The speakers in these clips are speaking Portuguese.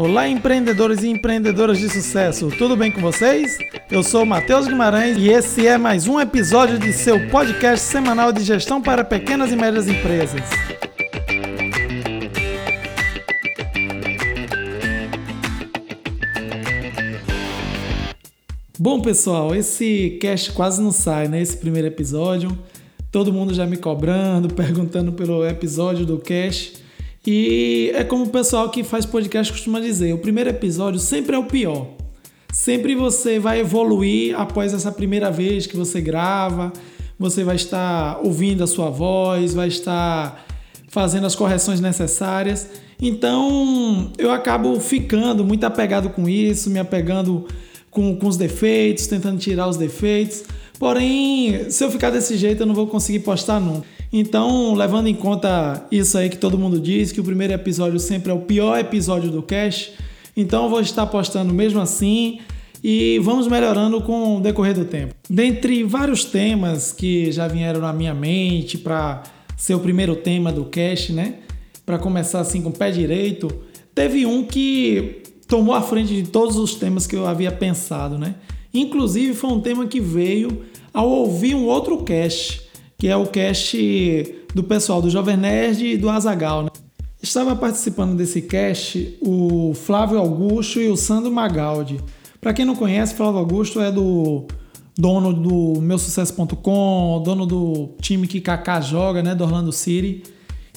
Olá, empreendedores e empreendedoras de sucesso, tudo bem com vocês? Eu sou Matheus Guimarães e esse é mais um episódio de seu podcast semanal de gestão para pequenas e médias empresas. Bom, pessoal, esse cast quase não sai, né? Esse primeiro episódio. Todo mundo já me cobrando, perguntando pelo episódio do cast. E é como o pessoal que faz podcast costuma dizer: o primeiro episódio sempre é o pior. Sempre você vai evoluir após essa primeira vez que você grava, você vai estar ouvindo a sua voz, vai estar fazendo as correções necessárias. Então eu acabo ficando muito apegado com isso, me apegando com, com os defeitos, tentando tirar os defeitos. Porém, se eu ficar desse jeito, eu não vou conseguir postar nunca. Então, levando em conta isso aí que todo mundo diz, que o primeiro episódio sempre é o pior episódio do cast, então eu vou estar postando mesmo assim e vamos melhorando com o decorrer do tempo. Dentre vários temas que já vieram na minha mente para ser o primeiro tema do cast, né? Para começar assim com o pé direito, teve um que tomou a frente de todos os temas que eu havia pensado, né? Inclusive foi um tema que veio ao ouvir um outro cast, que é o cast do pessoal do Jovem Nerd e do Azagal. Né? Estava participando desse cast o Flávio Augusto e o Sandro Magaldi. Para quem não conhece, Flávio Augusto é do dono do meusucesso.com, dono do time que Kaká joga, né, do Orlando City.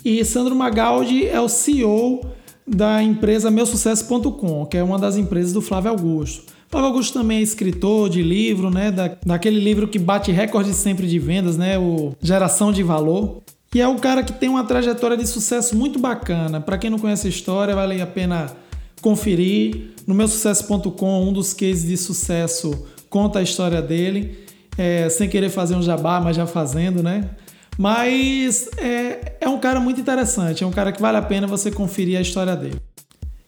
E Sandro Magaldi é o CEO da empresa meusucesso.com, que é uma das empresas do Flávio Augusto. Flávio Augusto também é escritor de livro, né? Da, daquele livro que bate recorde sempre de vendas, né? O Geração de Valor. E é um cara que tem uma trajetória de sucesso muito bacana. Para quem não conhece a história, vale a pena conferir. No meu sucesso.com, um dos cases de sucesso conta a história dele. É, sem querer fazer um jabá, mas já fazendo, né? Mas é, é um cara muito interessante, é um cara que vale a pena você conferir a história dele.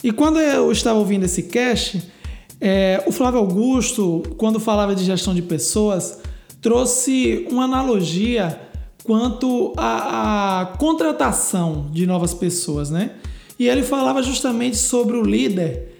E quando eu estava ouvindo esse cast, é, o Flávio Augusto, quando falava de gestão de pessoas, trouxe uma analogia quanto à, à contratação de novas pessoas, né? E ele falava justamente sobre o líder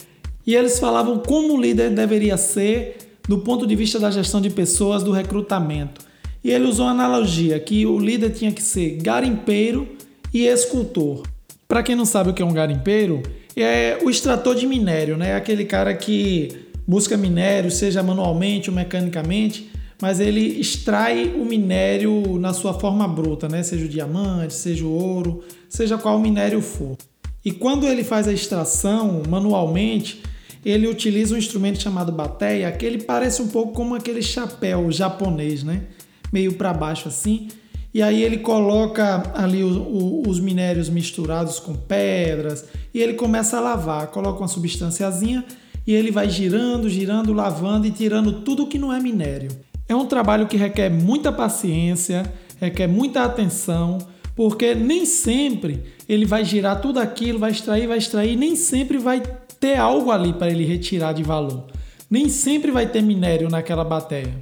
e eles falavam como o líder deveria ser do ponto de vista da gestão de pessoas, do recrutamento. E ele usou a analogia que o líder tinha que ser garimpeiro e escultor. Para quem não sabe o que é um garimpeiro, é o extrator de minério, né? Aquele cara que busca minério, seja manualmente ou mecanicamente, mas ele extrai o minério na sua forma bruta, né? Seja o diamante, seja o ouro, seja qual minério for. E quando ele faz a extração manualmente, ele utiliza um instrumento chamado bateia, que ele parece um pouco como aquele chapéu japonês, né? Meio para baixo assim e aí ele coloca ali o, o, os minérios misturados com pedras e ele começa a lavar, coloca uma substânciazinha e ele vai girando, girando, lavando e tirando tudo que não é minério. É um trabalho que requer muita paciência, requer muita atenção, porque nem sempre ele vai girar tudo aquilo, vai extrair, vai extrair, nem sempre vai ter algo ali para ele retirar de valor. Nem sempre vai ter minério naquela bateria.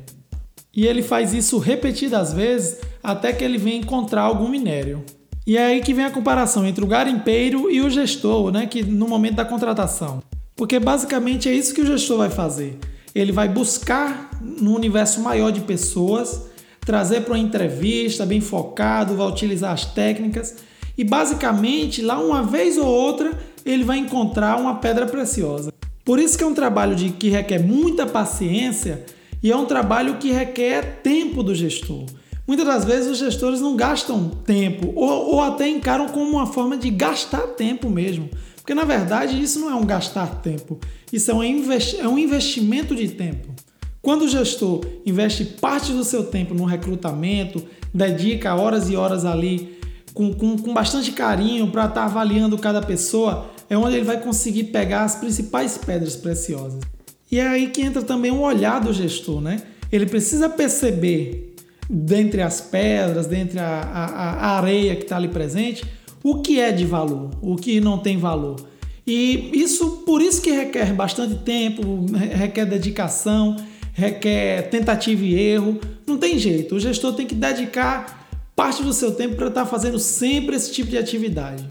E ele faz isso repetidas vezes até que ele venha encontrar algum minério. E é aí que vem a comparação entre o garimpeiro e o gestor, né, que no momento da contratação. Porque basicamente é isso que o gestor vai fazer. Ele vai buscar no universo maior de pessoas, trazer para uma entrevista bem focado, vai utilizar as técnicas e basicamente lá uma vez ou outra ele vai encontrar uma pedra preciosa. Por isso que é um trabalho de que requer muita paciência e é um trabalho que requer tempo do gestor. Muitas das vezes os gestores não gastam tempo ou, ou até encaram como uma forma de gastar tempo mesmo. Porque na verdade isso não é um gastar tempo, isso é um, é um investimento de tempo. Quando o gestor investe parte do seu tempo no recrutamento, dedica horas e horas ali com, com, com bastante carinho para estar tá avaliando cada pessoa, é onde ele vai conseguir pegar as principais pedras preciosas. E é aí que entra também o olhar do gestor, né? Ele precisa perceber, dentre as pedras, dentre a, a, a areia que está ali presente, o que é de valor, o que não tem valor. E isso, por isso que requer bastante tempo, requer dedicação, requer tentativa e erro. Não tem jeito, o gestor tem que dedicar parte do seu tempo para estar tá fazendo sempre esse tipo de atividade.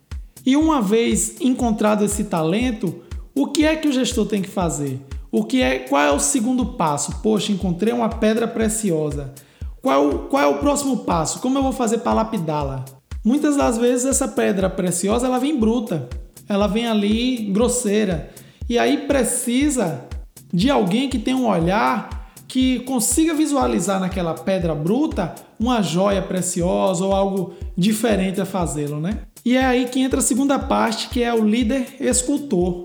E uma vez encontrado esse talento, O que é que o gestor tem que fazer? O que é, qual é o segundo passo? Poxa, encontrei uma pedra preciosa. Qual, qual é o próximo passo? Como eu vou fazer para lapidá-la? Muitas das vezes essa pedra preciosa ela vem bruta, ela vem ali grosseira e aí precisa de alguém que tenha um olhar que consiga visualizar naquela pedra bruta uma joia preciosa ou algo diferente a fazê-lo, né? E é aí que entra a segunda parte, que é o líder escultor.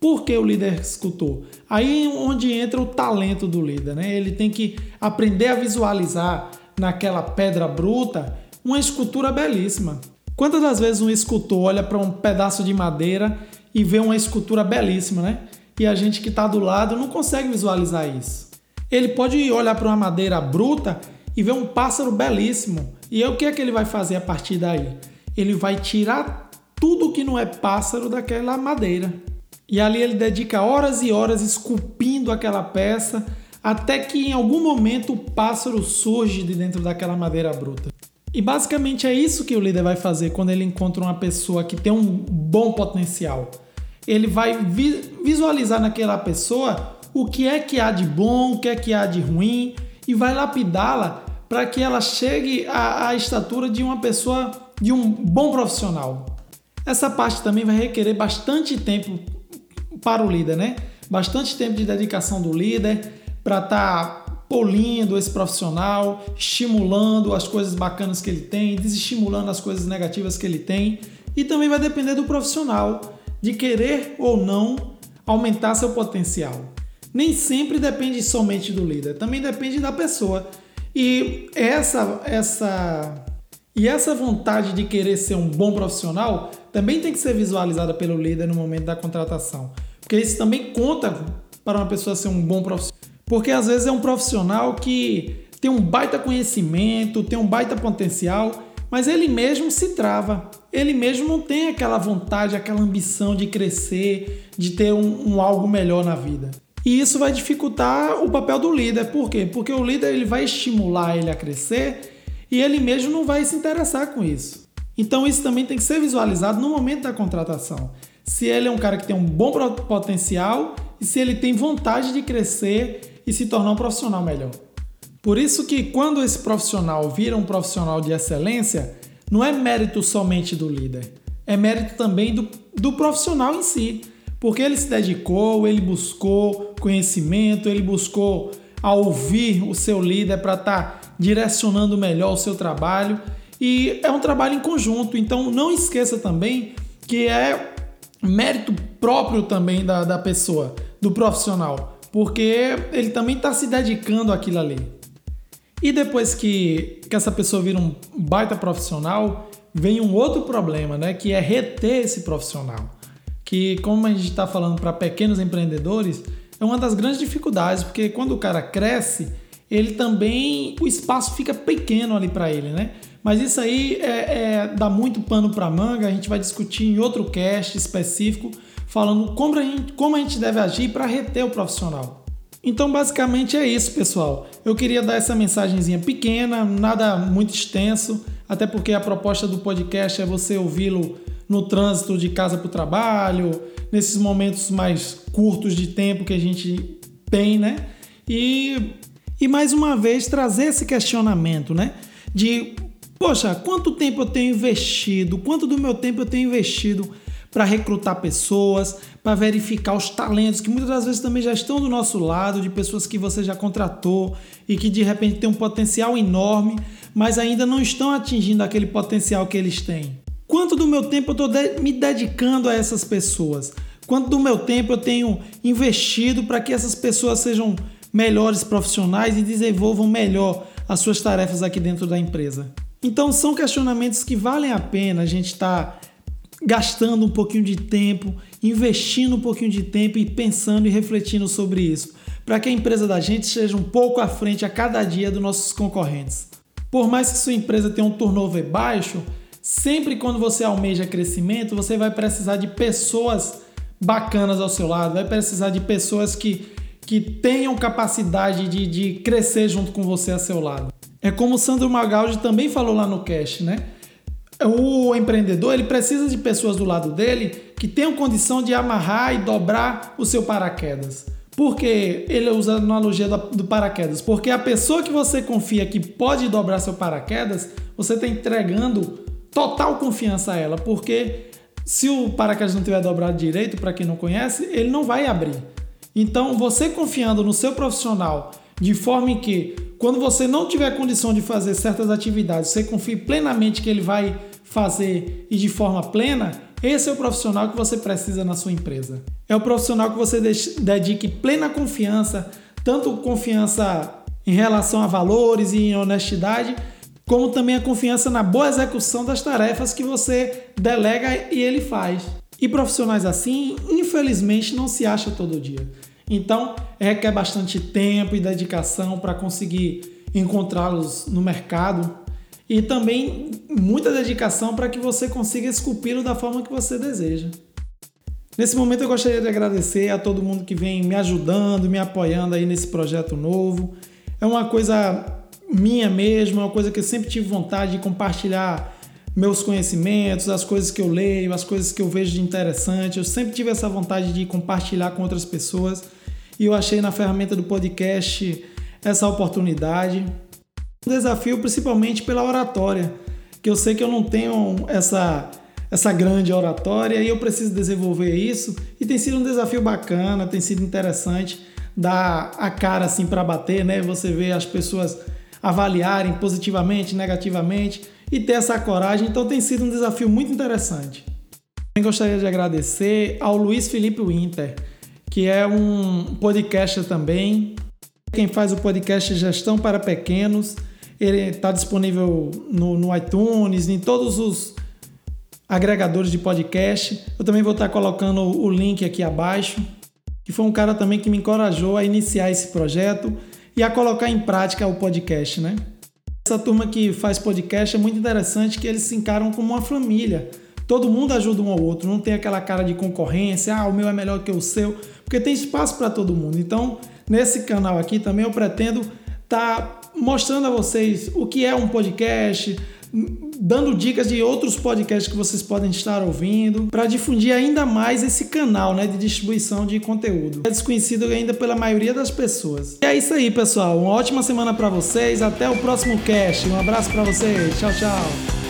Por que o líder escultor? Aí onde entra o talento do líder, né? Ele tem que aprender a visualizar naquela pedra bruta uma escultura belíssima. Quantas das vezes um escultor olha para um pedaço de madeira e vê uma escultura belíssima, né? E a gente que está do lado não consegue visualizar isso. Ele pode olhar para uma madeira bruta e ver um pássaro belíssimo. E o que é que ele vai fazer a partir daí? Ele vai tirar tudo que não é pássaro daquela madeira. E ali ele dedica horas e horas esculpindo aquela peça até que em algum momento o pássaro surge de dentro daquela madeira bruta. E basicamente é isso que o líder vai fazer quando ele encontra uma pessoa que tem um bom potencial. Ele vai visualizar naquela pessoa o que é que há de bom, o que é que há de ruim e vai lapidá-la para que ela chegue à, à estatura de uma pessoa, de um bom profissional. Essa parte também vai requerer bastante tempo para o líder, né? Bastante tempo de dedicação do líder para estar tá polindo esse profissional, estimulando as coisas bacanas que ele tem, desestimulando as coisas negativas que ele tem. E também vai depender do profissional de querer ou não aumentar seu potencial. Nem sempre depende somente do líder, também depende da pessoa. E essa essa e essa vontade de querer ser um bom profissional também tem que ser visualizada pelo líder no momento da contratação. Porque isso também conta para uma pessoa ser um bom profissional. Porque às vezes é um profissional que tem um baita conhecimento, tem um baita potencial, mas ele mesmo se trava. Ele mesmo não tem aquela vontade, aquela ambição de crescer, de ter um, um algo melhor na vida. E isso vai dificultar o papel do líder. Por quê? Porque o líder ele vai estimular ele a crescer e ele mesmo não vai se interessar com isso. Então isso também tem que ser visualizado no momento da contratação se ele é um cara que tem um bom potencial e se ele tem vontade de crescer e se tornar um profissional melhor. Por isso que quando esse profissional vira um profissional de excelência, não é mérito somente do líder, é mérito também do, do profissional em si, porque ele se dedicou, ele buscou conhecimento, ele buscou a ouvir o seu líder para estar tá direcionando melhor o seu trabalho e é um trabalho em conjunto. Então não esqueça também que é mérito próprio também da, da pessoa, do profissional, porque ele também está se dedicando àquilo ali. E depois que, que essa pessoa vira um baita profissional, vem um outro problema, né? Que é reter esse profissional. Que, como a gente está falando para pequenos empreendedores, é uma das grandes dificuldades, porque quando o cara cresce, ele também. o espaço fica pequeno ali para ele, né? Mas isso aí é, é, dá muito pano para manga, a gente vai discutir em outro cast específico, falando como a gente, como a gente deve agir para reter o profissional. Então, basicamente é isso, pessoal. Eu queria dar essa mensagenzinha pequena, nada muito extenso, até porque a proposta do podcast é você ouvi-lo no trânsito de casa para o trabalho, nesses momentos mais curtos de tempo que a gente tem, né? E, e mais uma vez trazer esse questionamento, né? De Poxa, quanto tempo eu tenho investido? Quanto do meu tempo eu tenho investido para recrutar pessoas, para verificar os talentos que muitas das vezes também já estão do nosso lado, de pessoas que você já contratou e que de repente têm um potencial enorme, mas ainda não estão atingindo aquele potencial que eles têm. Quanto do meu tempo eu estou de me dedicando a essas pessoas? Quanto do meu tempo eu tenho investido para que essas pessoas sejam melhores profissionais e desenvolvam melhor as suas tarefas aqui dentro da empresa? Então são questionamentos que valem a pena a gente estar tá gastando um pouquinho de tempo, investindo um pouquinho de tempo e pensando e refletindo sobre isso, para que a empresa da gente seja um pouco à frente a cada dia dos nossos concorrentes. Por mais que sua empresa tenha um turnover baixo, sempre quando você almeja crescimento, você vai precisar de pessoas bacanas ao seu lado, vai precisar de pessoas que, que tenham capacidade de, de crescer junto com você a seu lado. É como o Sandro Magaldi também falou lá no cast, né? o empreendedor ele precisa de pessoas do lado dele que tenham condição de amarrar e dobrar o seu paraquedas. Por que ele usa a analogia do paraquedas? Porque a pessoa que você confia que pode dobrar seu paraquedas, você está entregando total confiança a ela. Porque se o paraquedas não tiver dobrado direito, para quem não conhece, ele não vai abrir. Então, você confiando no seu profissional de forma que, quando você não tiver condição de fazer certas atividades, você confie plenamente que ele vai fazer e de forma plena, esse é o profissional que você precisa na sua empresa. É o profissional que você dedique plena confiança, tanto confiança em relação a valores e em honestidade, como também a confiança na boa execução das tarefas que você delega e ele faz. E profissionais assim, infelizmente, não se acha todo dia. Então, requer bastante tempo e dedicação para conseguir encontrá-los no mercado e também muita dedicação para que você consiga esculpi-lo da forma que você deseja. Nesse momento eu gostaria de agradecer a todo mundo que vem me ajudando, me apoiando aí nesse projeto novo. É uma coisa minha mesmo, é uma coisa que eu sempre tive vontade de compartilhar meus conhecimentos, as coisas que eu leio, as coisas que eu vejo de interessante. Eu sempre tive essa vontade de compartilhar com outras pessoas e eu achei na ferramenta do podcast essa oportunidade. Um desafio principalmente pela oratória, que eu sei que eu não tenho essa essa grande oratória e eu preciso desenvolver isso e tem sido um desafio bacana, tem sido interessante dar a cara assim para bater, né? Você vê as pessoas avaliarem positivamente, negativamente e ter essa coragem, então tem sido um desafio muito interessante. Também gostaria de agradecer ao Luiz Felipe Winter, que é um podcaster também. Quem faz o podcast Gestão para Pequenos ele está disponível no, no iTunes, em todos os agregadores de podcast. Eu também vou estar tá colocando o link aqui abaixo, que foi um cara também que me encorajou a iniciar esse projeto e a colocar em prática o podcast, né? Essa turma que faz podcast é muito interessante que eles se encaram como uma família. Todo mundo ajuda um ao outro, não tem aquela cara de concorrência, ah, o meu é melhor que o seu, porque tem espaço para todo mundo. Então, nesse canal aqui também eu pretendo estar tá mostrando a vocês o que é um podcast, dando dicas de outros podcasts que vocês podem estar ouvindo, para difundir ainda mais esse canal né, de distribuição de conteúdo. É desconhecido ainda pela maioria das pessoas. E é isso aí, pessoal. Uma ótima semana para vocês. Até o próximo cast. Um abraço para vocês. Tchau, tchau.